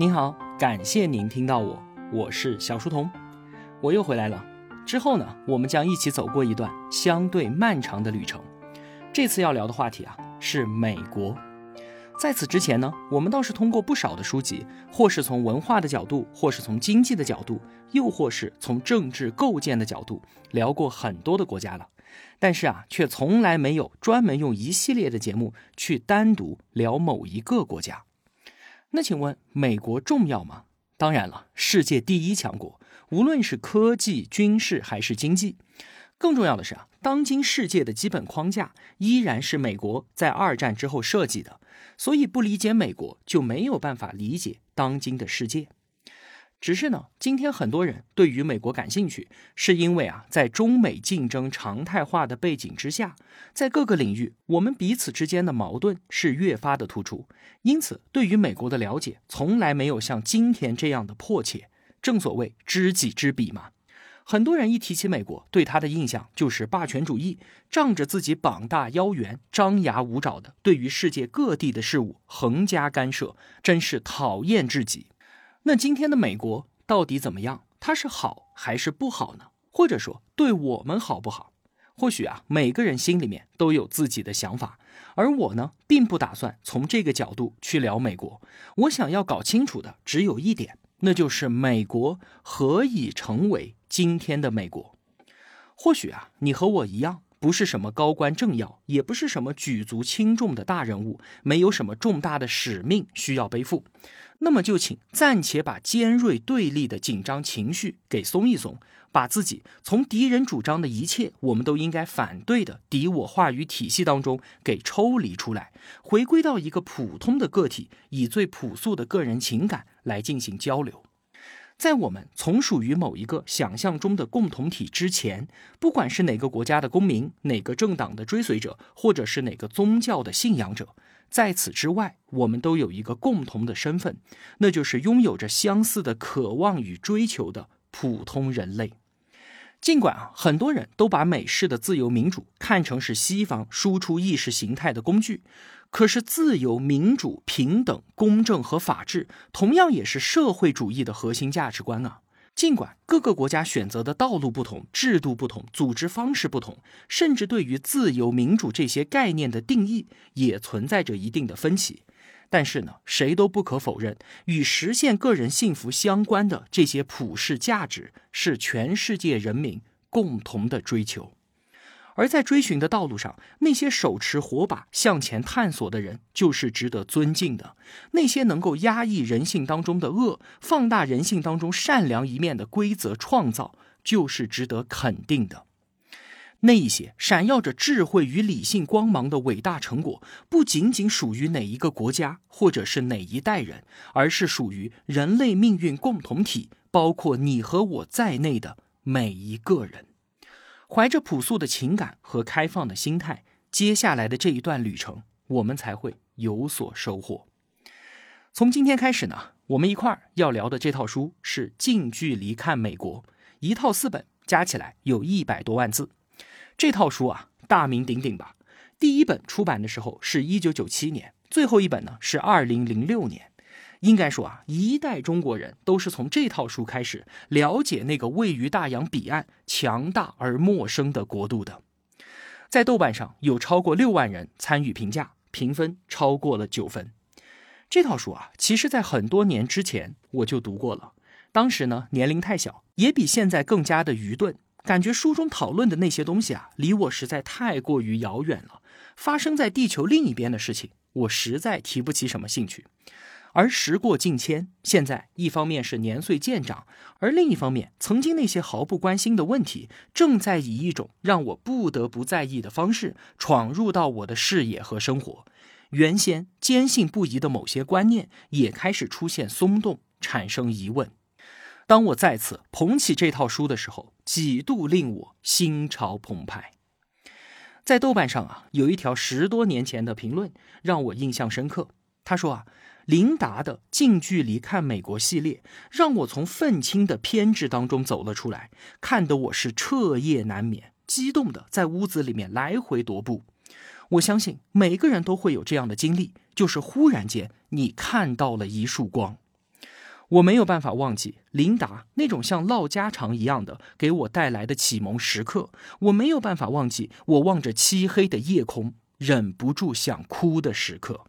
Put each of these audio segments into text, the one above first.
您好，感谢您听到我，我是小书童，我又回来了。之后呢，我们将一起走过一段相对漫长的旅程。这次要聊的话题啊，是美国。在此之前呢，我们倒是通过不少的书籍，或是从文化的角度，或是从经济的角度，又或是从政治构建的角度，聊过很多的国家了。但是啊，却从来没有专门用一系列的节目去单独聊某一个国家。那请问，美国重要吗？当然了，世界第一强国，无论是科技、军事还是经济。更重要的是啊，当今世界的基本框架依然是美国在二战之后设计的，所以不理解美国就没有办法理解当今的世界。只是呢，今天很多人对于美国感兴趣，是因为啊，在中美竞争常态化的背景之下，在各个领域我们彼此之间的矛盾是越发的突出，因此对于美国的了解从来没有像今天这样的迫切。正所谓知己知彼嘛。很多人一提起美国，对他的印象就是霸权主义，仗着自己膀大腰圆，张牙舞爪的，对于世界各地的事物横加干涉，真是讨厌至极。那今天的美国到底怎么样？它是好还是不好呢？或者说对我们好不好？或许啊，每个人心里面都有自己的想法，而我呢，并不打算从这个角度去聊美国。我想要搞清楚的只有一点，那就是美国何以成为。今天的美国，或许啊，你和我一样，不是什么高官政要，也不是什么举足轻重的大人物，没有什么重大的使命需要背负。那么就请暂且把尖锐对立的紧张情绪给松一松，把自己从敌人主张的一切我们都应该反对的敌我话语体系当中给抽离出来，回归到一个普通的个体，以最朴素的个人情感来进行交流。在我们从属于某一个想象中的共同体之前，不管是哪个国家的公民、哪个政党的追随者，或者是哪个宗教的信仰者，在此之外，我们都有一个共同的身份，那就是拥有着相似的渴望与追求的普通人类。尽管啊，很多人都把美式的自由民主看成是西方输出意识形态的工具。可是，自由、民主、平等、公正和法治，同样也是社会主义的核心价值观啊。尽管各个国家选择的道路不同、制度不同、组织方式不同，甚至对于自由、民主这些概念的定义也存在着一定的分歧，但是呢，谁都不可否认，与实现个人幸福相关的这些普世价值，是全世界人民共同的追求。而在追寻的道路上，那些手持火把向前探索的人，就是值得尊敬的；那些能够压抑人性当中的恶，放大人性当中善良一面的规则创造，就是值得肯定的。那一些闪耀着智慧与理性光芒的伟大成果，不仅仅属于哪一个国家或者是哪一代人，而是属于人类命运共同体，包括你和我在内的每一个人。怀着朴素的情感和开放的心态，接下来的这一段旅程，我们才会有所收获。从今天开始呢，我们一块儿要聊的这套书是《近距离看美国》，一套四本，加起来有一百多万字。这套书啊，大名鼎鼎吧？第一本出版的时候是一九九七年，最后一本呢是二零零六年。应该说啊，一代中国人都是从这套书开始了解那个位于大洋彼岸、强大而陌生的国度的。在豆瓣上有超过六万人参与评价，评分超过了九分。这套书啊，其实在很多年之前我就读过了，当时呢年龄太小，也比现在更加的愚钝，感觉书中讨论的那些东西啊，离我实在太过于遥远了。发生在地球另一边的事情，我实在提不起什么兴趣。而时过境迁，现在一方面是年岁渐长，而另一方面，曾经那些毫不关心的问题，正在以一种让我不得不在意的方式闯入到我的视野和生活。原先坚信不疑的某些观念，也开始出现松动，产生疑问。当我再次捧起这套书的时候，几度令我心潮澎湃。在豆瓣上啊，有一条十多年前的评论让我印象深刻。他说啊。琳达的近距离看美国系列，让我从愤青的偏执当中走了出来，看得我是彻夜难眠，激动的在屋子里面来回踱步。我相信每个人都会有这样的经历，就是忽然间你看到了一束光。我没有办法忘记琳达那种像唠家常一样的给我带来的启蒙时刻，我没有办法忘记我望着漆黑的夜空忍不住想哭的时刻。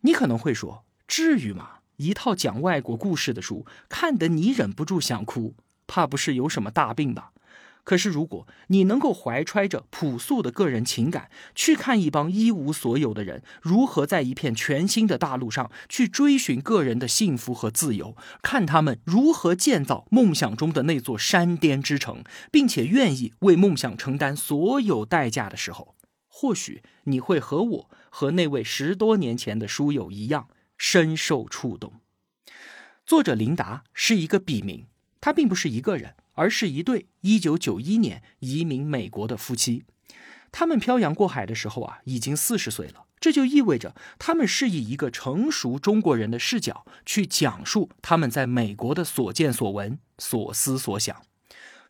你可能会说，至于吗？一套讲外国故事的书，看得你忍不住想哭，怕不是有什么大病吧？可是，如果你能够怀揣着朴素的个人情感，去看一帮一无所有的人如何在一片全新的大陆上去追寻个人的幸福和自由，看他们如何建造梦想中的那座山巅之城，并且愿意为梦想承担所有代价的时候，或许你会和我和那位十多年前的书友一样，深受触动。作者琳达是一个笔名，他并不是一个人。而是一对一九九一年移民美国的夫妻，他们漂洋过海的时候啊，已经四十岁了。这就意味着他们是以一个成熟中国人的视角去讲述他们在美国的所见所闻、所思所想。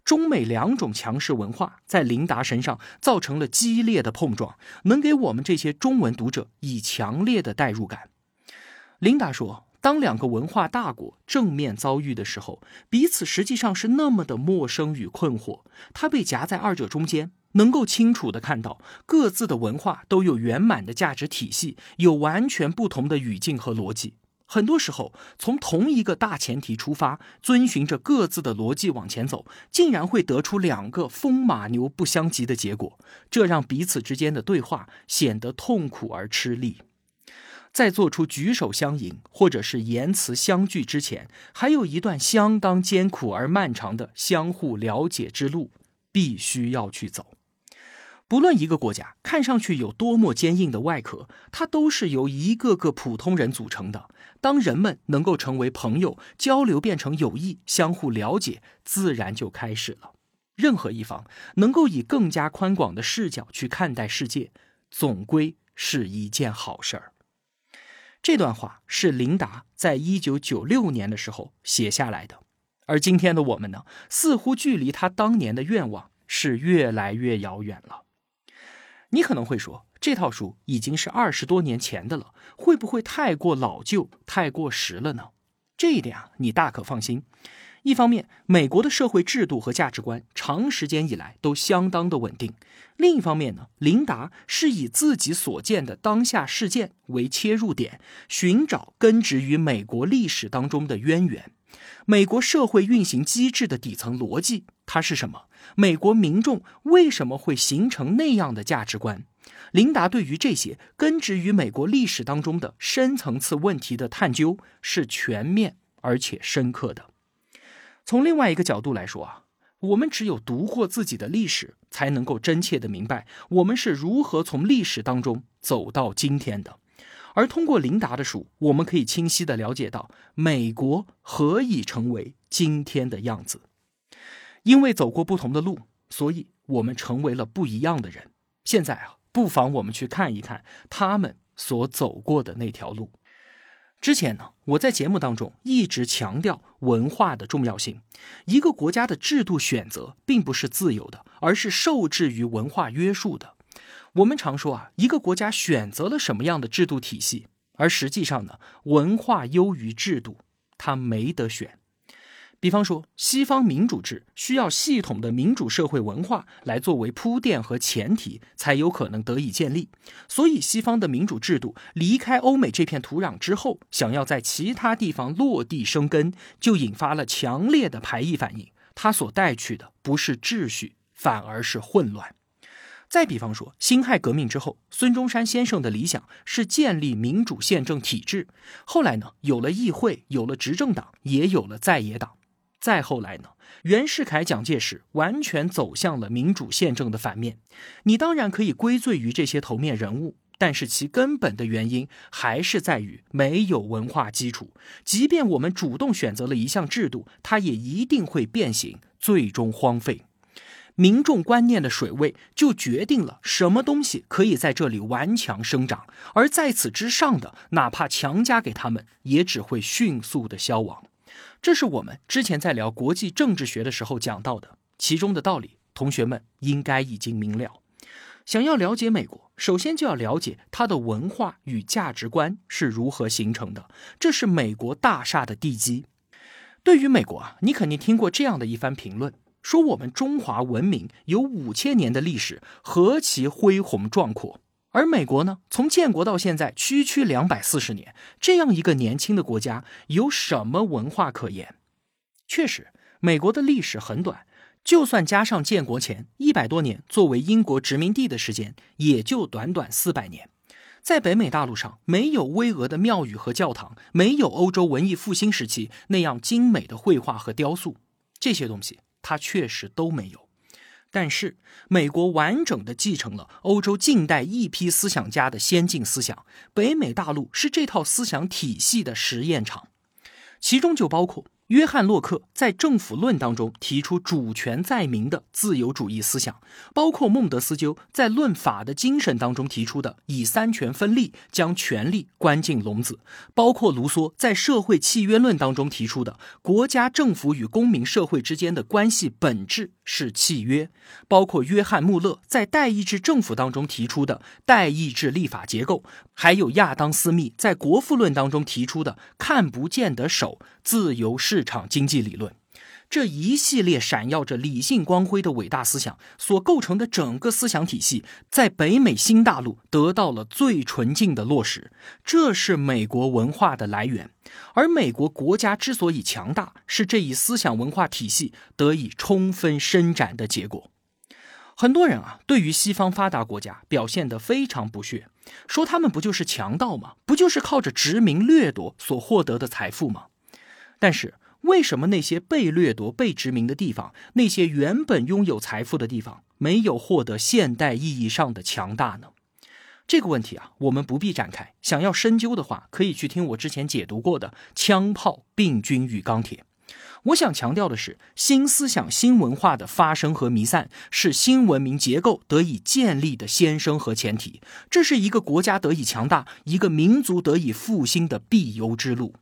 中美两种强势文化在琳达身上造成了激烈的碰撞，能给我们这些中文读者以强烈的代入感。琳达说。当两个文化大国正面遭遇的时候，彼此实际上是那么的陌生与困惑。他被夹在二者中间，能够清楚的看到各自的文化都有圆满的价值体系，有完全不同的语境和逻辑。很多时候，从同一个大前提出发，遵循着各自的逻辑往前走，竟然会得出两个风马牛不相及的结果，这让彼此之间的对话显得痛苦而吃力。在做出举手相迎或者是言辞相聚之前，还有一段相当艰苦而漫长的相互了解之路，必须要去走。不论一个国家看上去有多么坚硬的外壳，它都是由一个个普通人组成的。当人们能够成为朋友，交流变成友谊，相互了解，自然就开始了。任何一方能够以更加宽广的视角去看待世界，总归是一件好事儿。这段话是琳达在一九九六年的时候写下来的，而今天的我们呢，似乎距离他当年的愿望是越来越遥远了。你可能会说，这套书已经是二十多年前的了，会不会太过老旧、太过时了呢？这一点啊，你大可放心。一方面，美国的社会制度和价值观长时间以来都相当的稳定；另一方面呢，琳达是以自己所见的当下事件为切入点，寻找根植于美国历史当中的渊源。美国社会运行机制的底层逻辑它是什么？美国民众为什么会形成那样的价值观？琳达对于这些根植于美国历史当中的深层次问题的探究是全面而且深刻的。从另外一个角度来说啊，我们只有读过自己的历史，才能够真切的明白我们是如何从历史当中走到今天的。而通过琳达的书，我们可以清晰的了解到美国何以成为今天的样子。因为走过不同的路，所以我们成为了不一样的人。现在啊，不妨我们去看一看他们所走过的那条路。之前呢，我在节目当中一直强调文化的重要性。一个国家的制度选择并不是自由的，而是受制于文化约束的。我们常说啊，一个国家选择了什么样的制度体系，而实际上呢，文化优于制度，它没得选。比方说，西方民主制需要系统的民主社会文化来作为铺垫和前提，才有可能得以建立。所以，西方的民主制度离开欧美这片土壤之后，想要在其他地方落地生根，就引发了强烈的排异反应。它所带去的不是秩序，反而是混乱。再比方说，辛亥革命之后，孙中山先生的理想是建立民主宪政体制。后来呢，有了议会，有了执政党，也有了在野党。再后来呢，袁世凯、蒋介石完全走向了民主宪政的反面。你当然可以归罪于这些头面人物，但是其根本的原因还是在于没有文化基础。即便我们主动选择了一项制度，它也一定会变形，最终荒废。民众观念的水位就决定了什么东西可以在这里顽强生长，而在此之上的，哪怕强加给他们，也只会迅速的消亡。这是我们之前在聊国际政治学的时候讲到的，其中的道理，同学们应该已经明了。想要了解美国，首先就要了解它的文化与价值观是如何形成的，这是美国大厦的地基。对于美国啊，你肯定听过这样的一番评论：说我们中华文明有五千年的历史，何其恢宏壮阔。而美国呢，从建国到现在，区区两百四十年，这样一个年轻的国家，有什么文化可言？确实，美国的历史很短，就算加上建国前一百多年作为英国殖民地的时间，也就短短四百年。在北美大陆上，没有巍峨的庙宇和教堂，没有欧洲文艺复兴时期那样精美的绘画和雕塑，这些东西它确实都没有。但是，美国完整的继承了欧洲近代一批思想家的先进思想，北美大陆是这套思想体系的实验场，其中就包括。约翰·洛克在《政府论》当中提出主权在民的自由主义思想，包括孟德斯鸠在《论法的精神》当中提出的以三权分立将权力关进笼子，包括卢梭在《社会契约论》当中提出的国家政府与公民社会之间的关系本质是契约，包括约翰·穆勒在《代议制政府》当中提出的代议制立法结构，还有亚当·斯密在《国富论》当中提出的看不见的手。自由市场经济理论，这一系列闪耀着理性光辉的伟大思想所构成的整个思想体系，在北美新大陆得到了最纯净的落实。这是美国文化的来源，而美国国家之所以强大，是这一思想文化体系得以充分伸展的结果。很多人啊，对于西方发达国家表现得非常不屑，说他们不就是强盗吗？不就是靠着殖民掠夺所获得的财富吗？但是，为什么那些被掠夺、被殖民的地方，那些原本拥有财富的地方，没有获得现代意义上的强大呢？这个问题啊，我们不必展开。想要深究的话，可以去听我之前解读过的《枪炮、病菌与钢铁》。我想强调的是，新思想、新文化的发生和弥散，是新文明结构得以建立的先声和前提。这是一个国家得以强大、一个民族得以复兴的必由之路。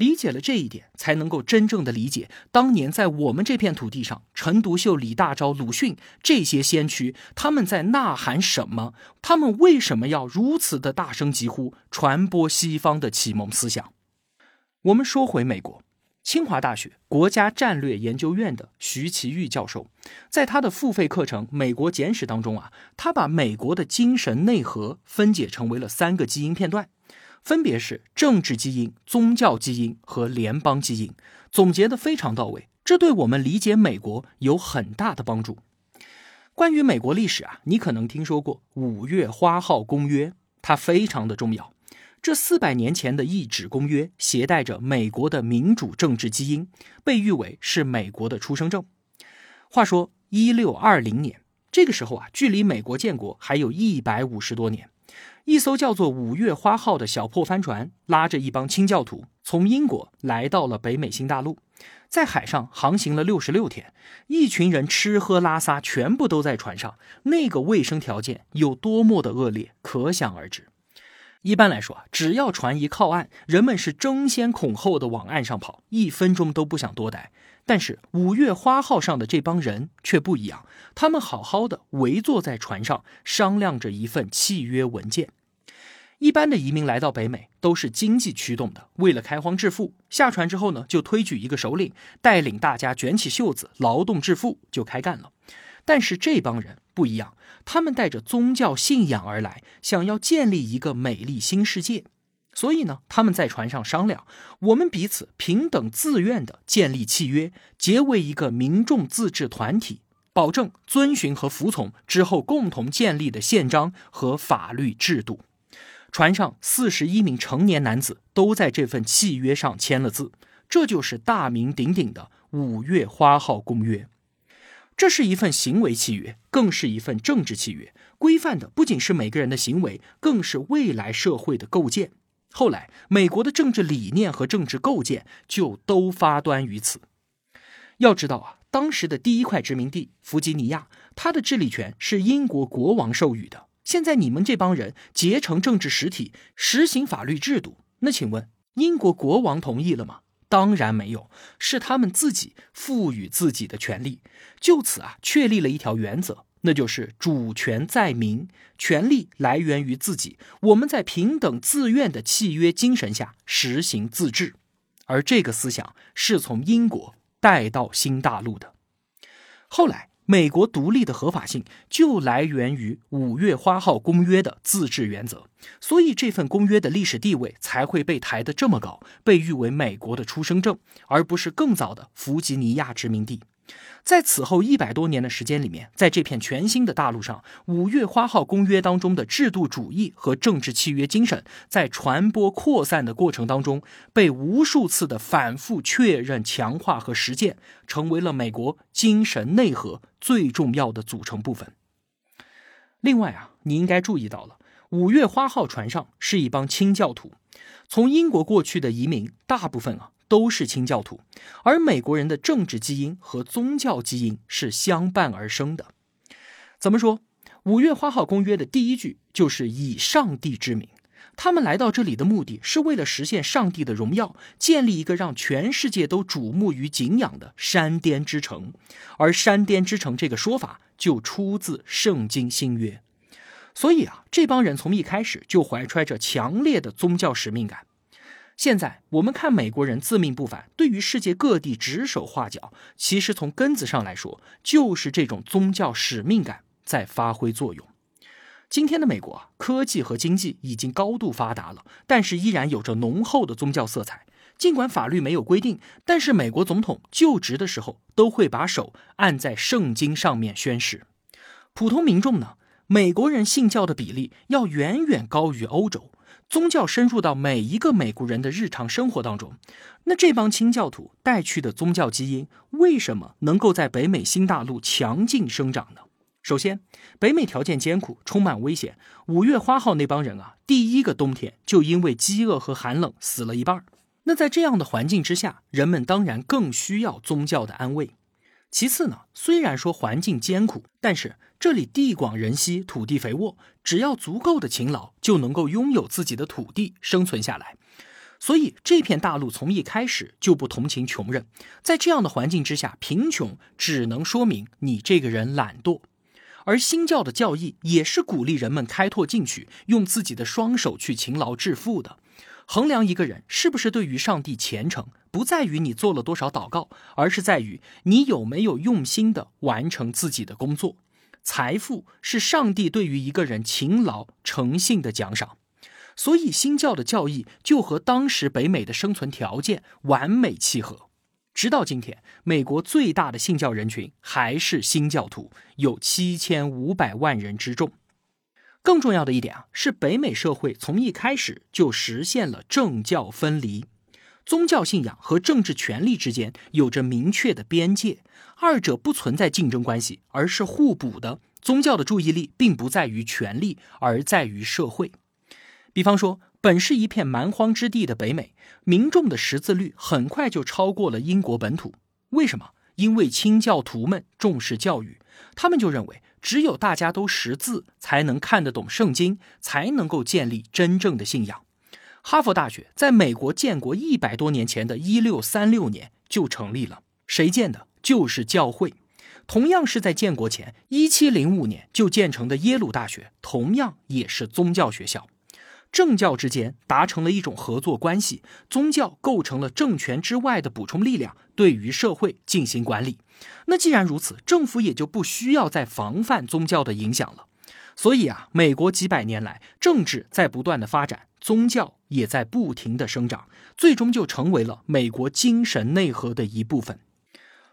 理解了这一点，才能够真正的理解当年在我们这片土地上，陈独秀、李大钊、鲁迅这些先驱他们在呐喊什么？他们为什么要如此的大声疾呼，传播西方的启蒙思想？我们说回美国，清华大学国家战略研究院的徐其玉教授，在他的付费课程《美国简史》当中啊，他把美国的精神内核分解成为了三个基因片段。分别是政治基因、宗教基因和联邦基因，总结的非常到位，这对我们理解美国有很大的帮助。关于美国历史啊，你可能听说过《五月花号公约》，它非常的重要。这四百年前的一纸公约，携带着美国的民主政治基因，被誉为是美国的出生证。话说一六二零年，这个时候啊，距离美国建国还有一百五十多年。一艘叫做“五月花号”的小破帆船，拉着一帮清教徒从英国来到了北美新大陆，在海上航行了六十六天，一群人吃喝拉撒全部都在船上，那个卫生条件有多么的恶劣，可想而知。一般来说啊，只要船一靠岸，人们是争先恐后的往岸上跑，一分钟都不想多待。但是五月花号上的这帮人却不一样，他们好好的围坐在船上，商量着一份契约文件。一般的移民来到北美都是经济驱动的，为了开荒致富，下船之后呢，就推举一个首领，带领大家卷起袖子，劳动致富，就开干了。但是这帮人不一样，他们带着宗教信仰而来，想要建立一个美丽新世界。所以呢，他们在船上商量，我们彼此平等自愿的建立契约，结为一个民众自治团体，保证遵循和服从之后共同建立的宪章和法律制度。船上四十一名成年男子都在这份契约上签了字，这就是大名鼎鼎的《五月花号公约》。这是一份行为契约，更是一份政治契约，规范的不仅是每个人的行为，更是未来社会的构建。后来，美国的政治理念和政治构建就都发端于此。要知道啊，当时的第一块殖民地弗吉尼亚，它的治理权是英国国王授予的。现在你们这帮人结成政治实体，实行法律制度，那请问英国国王同意了吗？当然没有，是他们自己赋予自己的权利。就此啊，确立了一条原则，那就是主权在民，权力来源于自己。我们在平等自愿的契约精神下实行自治，而这个思想是从英国带到新大陆的。后来。美国独立的合法性就来源于五月花号公约的自治原则，所以这份公约的历史地位才会被抬得这么高，被誉为美国的出生证，而不是更早的弗吉尼亚殖民地。在此后一百多年的时间里面，在这片全新的大陆上，五月花号公约当中的制度主义和政治契约精神，在传播扩散的过程当中，被无数次的反复确认、强化和实践，成为了美国精神内核最重要的组成部分。另外啊，你应该注意到了，五月花号船上是一帮清教徒，从英国过去的移民，大部分啊。都是清教徒，而美国人的政治基因和宗教基因是相伴而生的。怎么说？五月花号公约的第一句就是以上帝之名，他们来到这里的目的是为了实现上帝的荣耀，建立一个让全世界都瞩目于敬仰的山巅之城。而山巅之城这个说法就出自圣经新约，所以啊，这帮人从一开始就怀揣着强烈的宗教使命感。现在我们看美国人自命不凡，对于世界各地指手画脚，其实从根子上来说，就是这种宗教使命感在发挥作用。今天的美国啊，科技和经济已经高度发达了，但是依然有着浓厚的宗教色彩。尽管法律没有规定，但是美国总统就职的时候都会把手按在圣经上面宣誓。普通民众呢，美国人信教的比例要远远高于欧洲。宗教深入到每一个美国人的日常生活当中，那这帮清教徒带去的宗教基因，为什么能够在北美新大陆强劲生长呢？首先，北美条件艰苦，充满危险。五月花号那帮人啊，第一个冬天就因为饥饿和寒冷死了一半。那在这样的环境之下，人们当然更需要宗教的安慰。其次呢，虽然说环境艰苦，但是这里地广人稀，土地肥沃，只要足够的勤劳，就能够拥有自己的土地，生存下来。所以这片大陆从一开始就不同情穷人，在这样的环境之下，贫穷只能说明你这个人懒惰。而新教的教义也是鼓励人们开拓进取，用自己的双手去勤劳致富的。衡量一个人是不是对于上帝虔诚，不在于你做了多少祷告，而是在于你有没有用心的完成自己的工作。财富是上帝对于一个人勤劳诚信的奖赏，所以新教的教义就和当时北美的生存条件完美契合。直到今天，美国最大的信教人群还是新教徒，有七千五百万人之众。更重要的一点啊，是北美社会从一开始就实现了政教分离，宗教信仰和政治权利之间有着明确的边界，二者不存在竞争关系，而是互补的。宗教的注意力并不在于权力，而在于社会。比方说，本是一片蛮荒之地的北美，民众的识字率很快就超过了英国本土。为什么？因为清教徒们重视教育，他们就认为。只有大家都识字，才能看得懂圣经，才能够建立真正的信仰。哈佛大学在美国建国一百多年前的一六三六年就成立了，谁建的？就是教会。同样是在建国前一七零五年就建成的耶鲁大学，同样也是宗教学校。政教之间达成了一种合作关系，宗教构成了政权之外的补充力量，对于社会进行管理。那既然如此，政府也就不需要再防范宗教的影响了。所以啊，美国几百年来政治在不断的发展，宗教也在不停的生长，最终就成为了美国精神内核的一部分。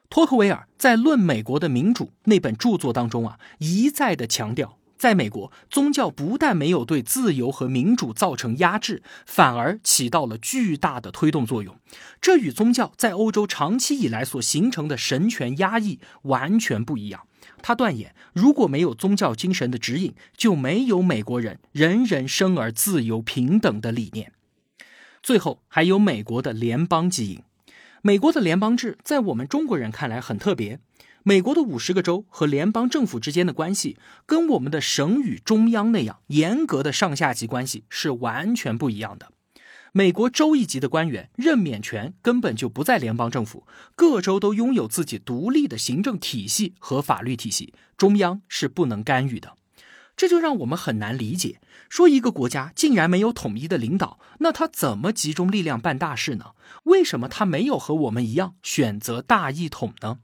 托克维尔在《论美国的民主》那本著作当中啊，一再的强调。在美国，宗教不但没有对自由和民主造成压制，反而起到了巨大的推动作用。这与宗教在欧洲长期以来所形成的神权压抑完全不一样。他断言，如果没有宗教精神的指引，就没有美国人人人生而自由平等的理念。最后，还有美国的联邦基因。美国的联邦制在我们中国人看来很特别。美国的五十个州和联邦政府之间的关系，跟我们的省与中央那样严格的上下级关系是完全不一样的。美国州一级的官员任免权根本就不在联邦政府，各州都拥有自己独立的行政体系和法律体系，中央是不能干预的。这就让我们很难理解，说一个国家竟然没有统一的领导，那他怎么集中力量办大事呢？为什么他没有和我们一样选择大一统呢？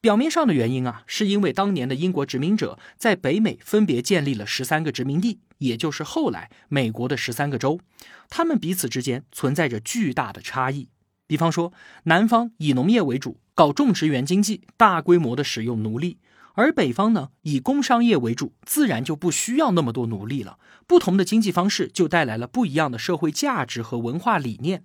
表面上的原因啊，是因为当年的英国殖民者在北美分别建立了十三个殖民地，也就是后来美国的十三个州，他们彼此之间存在着巨大的差异。比方说，南方以农业为主，搞种植园经济，大规模的使用奴隶。而北方呢，以工商业为主，自然就不需要那么多奴隶了。不同的经济方式就带来了不一样的社会价值和文化理念。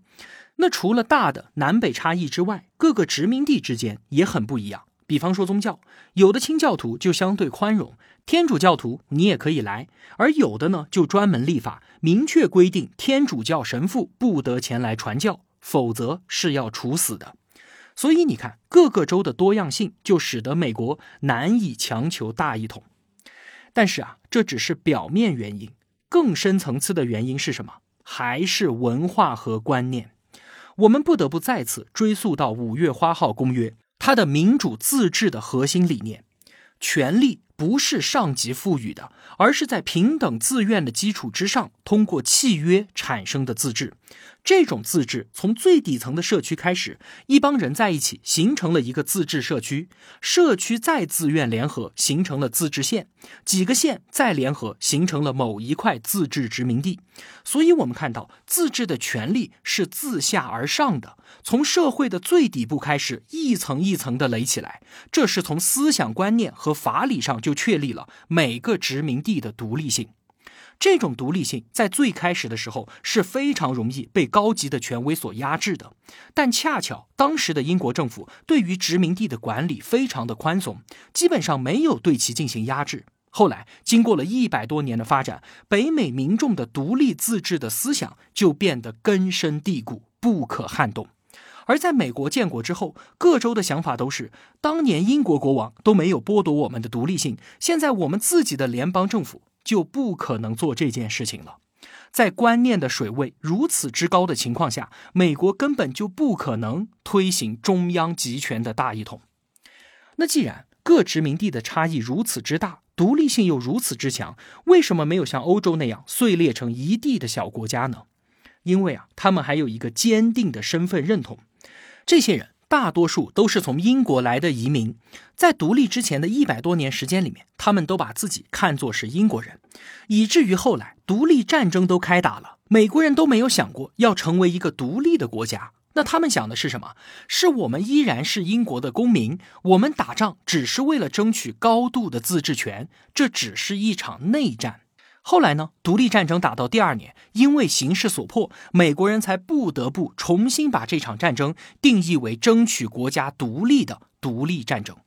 那除了大的南北差异之外，各个殖民地之间也很不一样。比方说宗教，有的清教徒就相对宽容，天主教徒你也可以来；而有的呢，就专门立法，明确规定天主教神父不得前来传教，否则是要处死的。所以你看，各个州的多样性就使得美国难以强求大一统。但是啊，这只是表面原因，更深层次的原因是什么？还是文化和观念。我们不得不再次追溯到五月花号公约，他的民主自治的核心理念：权力不是上级赋予的，而是在平等自愿的基础之上，通过契约产生的自治。这种自治从最底层的社区开始，一帮人在一起形成了一个自治社区，社区再自愿联合形成了自治县，几个县再联合形成了某一块自治殖民地。所以，我们看到自治的权利是自下而上的，从社会的最底部开始，一层一层的垒起来。这是从思想观念和法理上就确立了每个殖民地的独立性。这种独立性在最开始的时候是非常容易被高级的权威所压制的，但恰巧当时的英国政府对于殖民地的管理非常的宽松，基本上没有对其进行压制。后来经过了一百多年的发展，北美民众的独立自治的思想就变得根深蒂固、不可撼动。而在美国建国之后，各州的想法都是：当年英国国王都没有剥夺我们的独立性，现在我们自己的联邦政府。就不可能做这件事情了。在观念的水位如此之高的情况下，美国根本就不可能推行中央集权的大一统。那既然各殖民地的差异如此之大，独立性又如此之强，为什么没有像欧洲那样碎裂成一地的小国家呢？因为啊，他们还有一个坚定的身份认同。这些人。大多数都是从英国来的移民，在独立之前的一百多年时间里面，他们都把自己看作是英国人，以至于后来独立战争都开打了，美国人都没有想过要成为一个独立的国家。那他们想的是什么？是我们依然是英国的公民，我们打仗只是为了争取高度的自治权，这只是一场内战。后来呢？独立战争打到第二年，因为形势所迫，美国人才不得不重新把这场战争定义为争取国家独立的独立战争。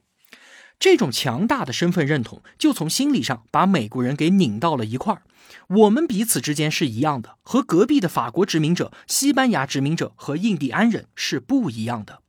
这种强大的身份认同，就从心理上把美国人给拧到了一块儿。我们彼此之间是一样的，和隔壁的法国殖民者、西班牙殖民者和印第安人是不一样的。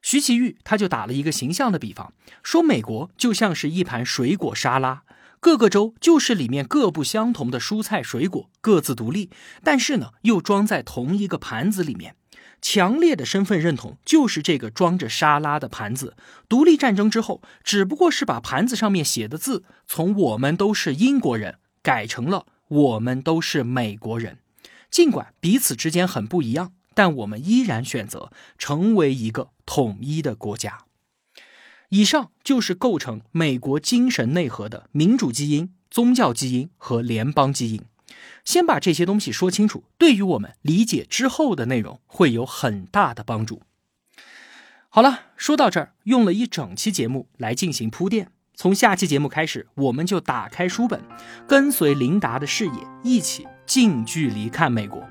徐其玉他就打了一个形象的比方，说美国就像是一盘水果沙拉。各个州就是里面各不相同的蔬菜水果，各自独立，但是呢，又装在同一个盘子里面。强烈的身份认同就是这个装着沙拉的盘子。独立战争之后，只不过是把盘子上面写的字从“我们都是英国人”改成了“我们都是美国人”。尽管彼此之间很不一样，但我们依然选择成为一个统一的国家。以上就是构成美国精神内核的民主基因、宗教基因和联邦基因。先把这些东西说清楚，对于我们理解之后的内容会有很大的帮助。好了，说到这儿，用了一整期节目来进行铺垫。从下期节目开始，我们就打开书本，跟随琳达的视野，一起近距离看美国。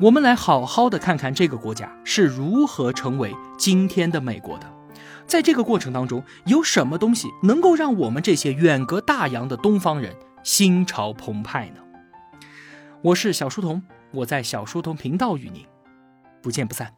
我们来好好的看看这个国家是如何成为今天的美国的。在这个过程当中，有什么东西能够让我们这些远隔大洋的东方人心潮澎湃呢？我是小书童，我在小书童频道与您不见不散。